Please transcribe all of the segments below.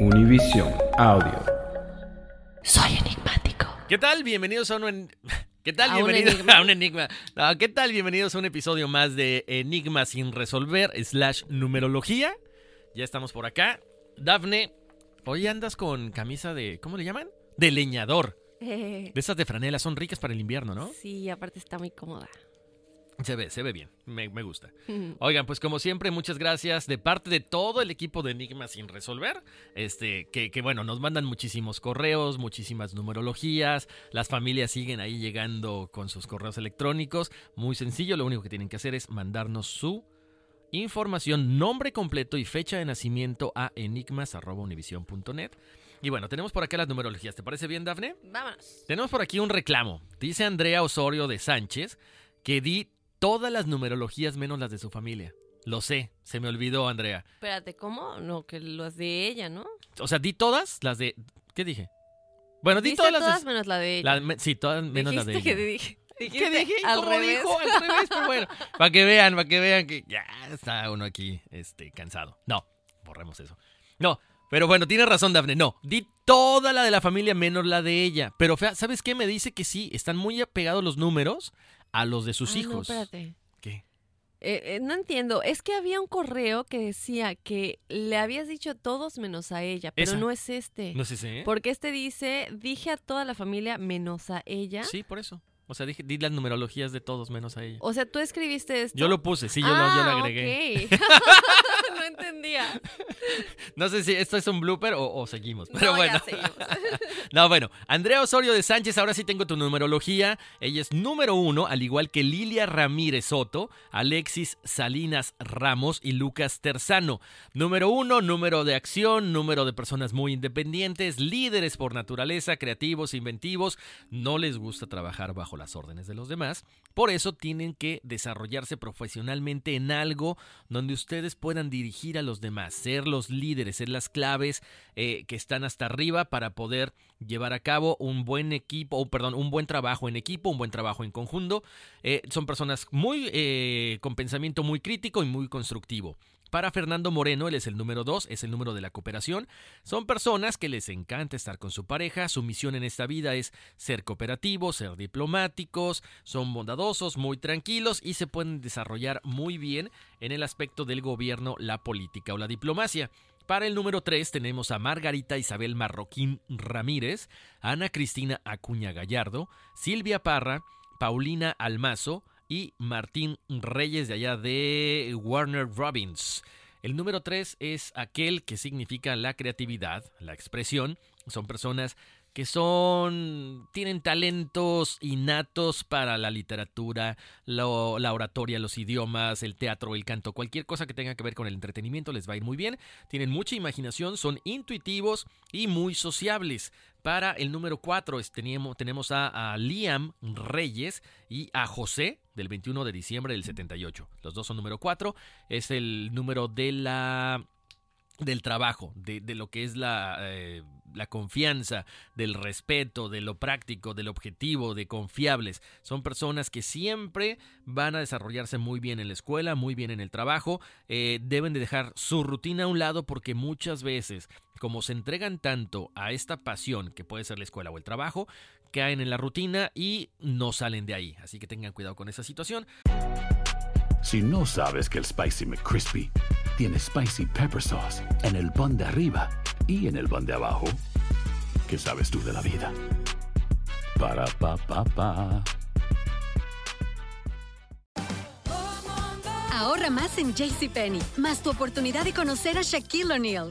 Univision Audio. Soy enigmático. ¿Qué tal? Bienvenidos a un... ¿Qué tal? A Bienvenidos a un enigma. No, ¿Qué tal? Bienvenidos a un episodio más de Enigma sin resolver slash numerología. Ya estamos por acá. Dafne, hoy andas con camisa de... ¿Cómo le llaman? De leñador. Eh, De esas de franela, son ricas para el invierno, ¿no? Sí, aparte está muy cómoda. Se ve, se ve bien. Me, me gusta. Oigan, pues como siempre, muchas gracias de parte de todo el equipo de Enigma sin resolver. Este, que, que bueno, nos mandan muchísimos correos, muchísimas numerologías. Las familias siguen ahí llegando con sus correos electrónicos. Muy sencillo, lo único que tienen que hacer es mandarnos su información, nombre completo y fecha de nacimiento a enigmas.univision.net. Y bueno, tenemos por acá las numerologías. ¿Te parece bien, Dafne? Vámonos. Tenemos por aquí un reclamo. Dice Andrea Osorio de Sánchez que di todas las numerologías menos las de su familia. Lo sé, se me olvidó, Andrea. Espérate, ¿cómo? No, que las de ella, ¿no? O sea, di todas las de... ¿Qué dije? Bueno, di Dijiste todas las todas de... menos la de ella. la- me- sí, todas menos las de Dijiste ella. que dije. ¿Qué dijiste dije? Al ¿Cómo revés. dijo? Al revés, pero bueno. Para que vean, para que vean que ya está uno aquí este, cansado. No, borremos eso. No, pero bueno, tiene razón, Dafne. No, di toda la de la familia menos la de ella. Pero fea, ¿sabes qué? Me dice que sí, están muy apegados los números a los de sus Ah, no, hijos. espérate. ¿Qué? Eh, eh, no entiendo. Es que había un correo que decía que le habías dicho a todos menos a ella, pero Esa. no es este. No sé si, ¿eh? Porque este dice, dije a toda la familia menos a ella. Sí, por eso. O sea, dije, di las numerologías de todos menos a ella. O sea, tú escribiste esto. Yo lo puse, sí, yo, lo, yo lo Ah, agregué. no entendía. No sé si esto es un blooper o, o seguimos, pero No, bueno. ya seguimos. No, bueno, Andrea Osorio de Sánchez, ahora sí tengo tu numerología. Ella es número uno, al igual que Lilia Ramírez Soto, Alexis Salinas Ramos y Lucas Terzano. Número uno, número de acción, número de personas muy independientes, líderes por naturaleza, creativos, inventivos. No les gusta trabajar bajo las órdenes de los demás. Por eso tienen que desarrollarse profesionalmente en algo donde ustedes puedan dirigir a los demás, ser los líderes, ser las claves eh, que están hasta arriba para poder llevar a cabo un buen equipo, o perdón, un buen trabajo en equipo, un buen trabajo en conjunto. Eh, son personas muy eh, con pensamiento muy crítico y muy constructivo. Para Fernando Moreno, él es el número dos, es el número de la cooperación. Son personas que les encanta estar con su pareja. Su misión en esta vida es ser cooperativos, ser diplomáticos, son bondadosos, muy tranquilos y se pueden desarrollar muy bien en el aspecto del gobierno, la política o la diplomacia. Para el número 3 tenemos a Margarita Isabel Marroquín Ramírez, Ana Cristina Acuña Gallardo, Silvia Parra, Paulina Almazo y Martín Reyes de allá de Warner Robins. El número 3 es aquel que significa la creatividad, la expresión. Son personas que son tienen talentos innatos para la literatura, la oratoria, los idiomas, el teatro, el canto, cualquier cosa que tenga que ver con el entretenimiento les va a ir muy bien. Tienen mucha imaginación, son intuitivos y muy sociables. Para el número 4 tenemos, tenemos a, a, Liam Reyes y a José del 21 de diciembre del 78. Los dos son número 4. Es el número de la del trabajo, de, lo que es la, eh, la, confianza, del respeto, de lo práctico, del objetivo, de confiables. Son personas que siempre van a desarrollarse muy bien en la escuela, muy bien en el trabajo. Eh, deben de dejar su rutina a un lado porque muchas veces, como se entregan tanto a esta pasión que puede ser la escuela o el trabajo, caen en la rutina y no salen de ahí. Así que tengan cuidado con esa situación. Si no sabes que el Spicy McCrispy tiene Spicy Pepper Sauce en el pan de arriba y en el pan de abajo, ¿qué sabes tú de la vida? Para, pa, pa, pa. Ahorra más en JCPenney, más tu oportunidad de conocer a Shaquille O'Neal.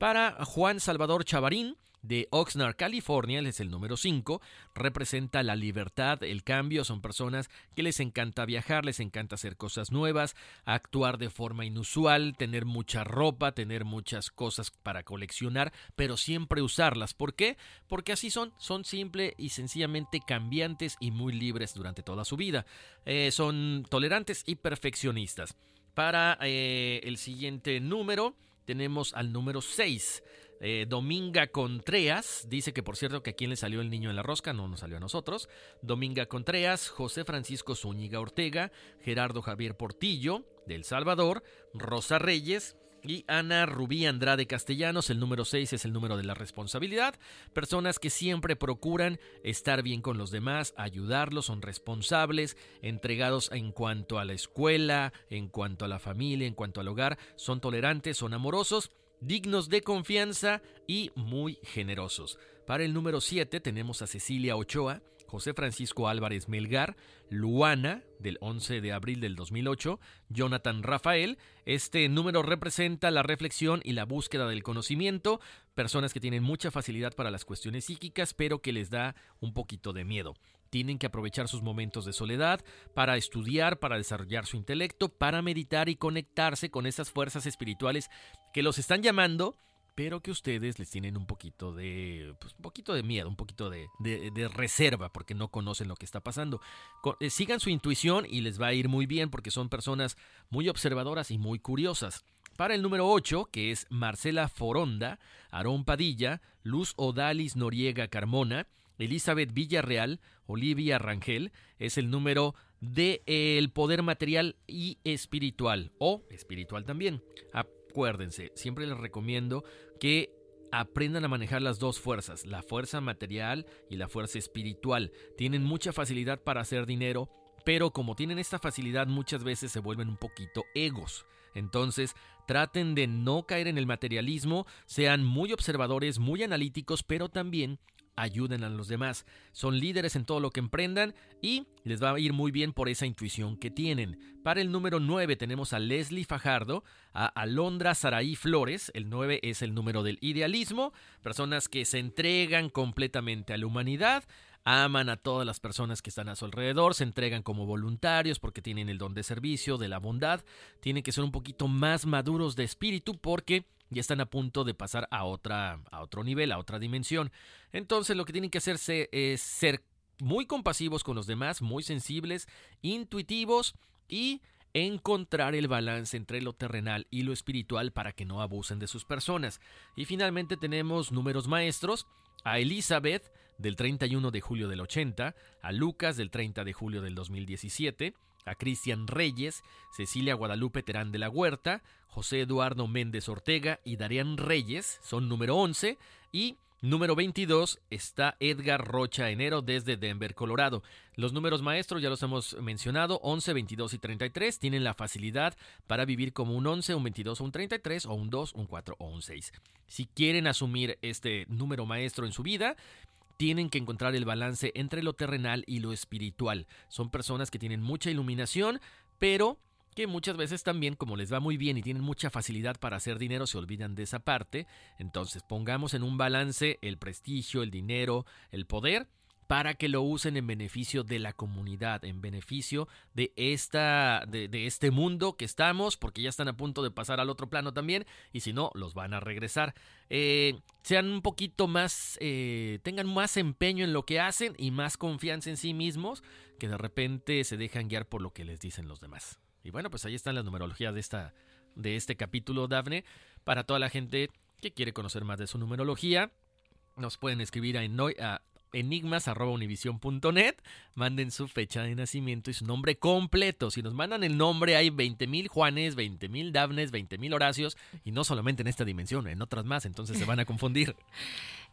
Para Juan Salvador Chavarín, de Oxnard, California, él es el número 5, representa la libertad, el cambio, son personas que les encanta viajar, les encanta hacer cosas nuevas, actuar de forma inusual, tener mucha ropa, tener muchas cosas para coleccionar, pero siempre usarlas. ¿Por qué? Porque así son, son simple y sencillamente cambiantes y muy libres durante toda su vida. Eh, son tolerantes y perfeccionistas. Para eh, el siguiente número, tenemos al número 6. Eh, Dominga Contreras, dice que por cierto que a quién le salió el niño en la rosca, no nos salió a nosotros. Dominga Contreras, José Francisco Zúñiga Ortega, Gerardo Javier Portillo, de El Salvador, Rosa Reyes, y Ana Rubí Andrade Castellanos, el número 6 es el número de la responsabilidad. Personas que siempre procuran estar bien con los demás, ayudarlos, son responsables, entregados en cuanto a la escuela, en cuanto a la familia, en cuanto al hogar, son tolerantes, son amorosos dignos de confianza y muy generosos. Para el número 7 tenemos a Cecilia Ochoa, José Francisco Álvarez Melgar, Luana, del 11 de abril del 2008, Jonathan Rafael. Este número representa la reflexión y la búsqueda del conocimiento, personas que tienen mucha facilidad para las cuestiones psíquicas, pero que les da un poquito de miedo. Tienen que aprovechar sus momentos de soledad para estudiar, para desarrollar su intelecto, para meditar y conectarse con esas fuerzas espirituales que los están llamando pero que ustedes les tienen un poquito de pues, un poquito de miedo, un poquito de, de, reserva porque no conocen lo que está pasando. Eh, sigan su intuición y les va a ir muy bien porque son personas muy observadoras y muy curiosas. Para el número 8, que es Marcela Foronda, Aarón Padilla, Luz Odalis Noriega Carmona, Elizabeth Villarreal, Olivia Rangel, es el número de el poder material y espiritual o espiritual también acuérdense, siempre les recomiendo que aprendan a manejar las dos fuerzas, la fuerza material y la fuerza espiritual. Tienen mucha facilidad para hacer dinero, pero como tienen esta facilidad muchas veces se vuelven un poquito egos. Entonces, traten de no caer en el materialismo, sean muy observadores, muy analíticos, pero también ayuden a los demás. Son líderes en todo lo que emprendan y les va a ir muy bien por esa intuición que tienen. Para el número 9 tenemos a Leslie Fajardo, a Alondra Saraí Flores, el 9 es el número del idealismo, personas que se entregan completamente a la humanidad, aman a todas las personas que están a su alrededor, se entregan como voluntarios porque tienen el don de servicio, de la bondad, tienen que ser un poquito más maduros de espíritu porque ya están a punto de pasar a otra a otro nivel, a otra dimensión. Entonces, lo que tienen que hacerse es ser muy compasivos con los demás, muy sensibles, intuitivos y encontrar el balance entre lo terrenal y lo espiritual para que no abusen de sus personas. Y finalmente tenemos números maestros a Elizabeth del 31 de julio del 80, a Lucas del 30 de julio del 2017, a Cristian Reyes, Cecilia Guadalupe Terán de la Huerta, José Eduardo Méndez Ortega y Darían Reyes, son número 11, y número 22 está Edgar Rocha Enero desde Denver, Colorado. Los números maestros ya los hemos mencionado, 11, 22 y 33, tienen la facilidad para vivir como un 11, un 22 o un 33, o un 2, un 4 o un 6. Si quieren asumir este número maestro en su vida, tienen que encontrar el balance entre lo terrenal y lo espiritual. Son personas que tienen mucha iluminación, pero que muchas veces también, como les va muy bien y tienen mucha facilidad para hacer dinero, se olvidan de esa parte. Entonces pongamos en un balance el prestigio, el dinero, el poder para que lo usen en beneficio de la comunidad, en beneficio de, esta, de, este mundo que estamos, porque ya están a punto de pasar al otro plano también, y si no, los van a regresar. Eh, sean un poquito más, eh, tengan más empeño en lo que hacen y más confianza en sí mismos, que de repente se dejan guiar por lo que les dicen los demás. Y bueno, pues ahí están las numerologías de, esta, de este capítulo, Dafne, para toda la gente que quiere conocer más de su numerología. Nos pueden escribir a, enigmas.univision.net. Manden su fecha de nacimiento y su nombre completo. Si nos mandan el nombre, hay 20.000 Juanes, 20.000 Dafnes, 20.000 Horacios. Y no solamente en esta dimensión, en otras más. Entonces se van a confundir.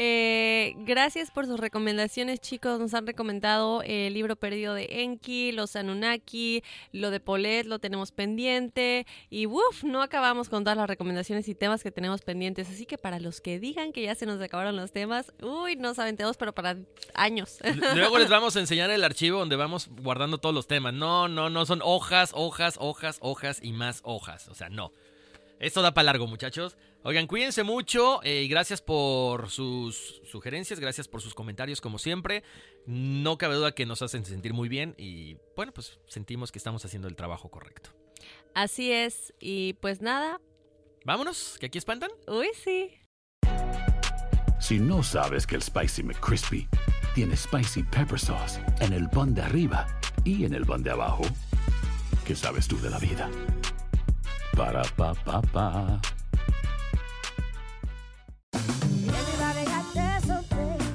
Eh, gracias por sus recomendaciones, chicos. Nos han recomendado el libro perdido de Enki, los Anunnaki, lo de Polet, lo tenemos pendiente. Y uff, no acabamos con todas las recomendaciones y temas que tenemos pendientes. Así que para los que digan que ya se nos acabaron los temas, uy, no saben todos, pero para años. Luego les vamos a enseñar el archivo donde vamos guardando todos los temas. No, no, no, son hojas, hojas, hojas, hojas y más hojas. O sea, no. Esto da para largo, muchachos. Oigan, cuídense mucho eh, y gracias por sus sugerencias, gracias por sus comentarios como siempre. No cabe duda que nos hacen sentir muy bien y bueno, pues sentimos que estamos haciendo el trabajo correcto. Así es, y pues nada. Vámonos, que aquí espantan. Uy, sí. Si no sabes que el Spicy McCrispy tiene Spicy Pepper Sauce en el pan de arriba y en el pan de abajo, ¿qué sabes tú de la vida? Para,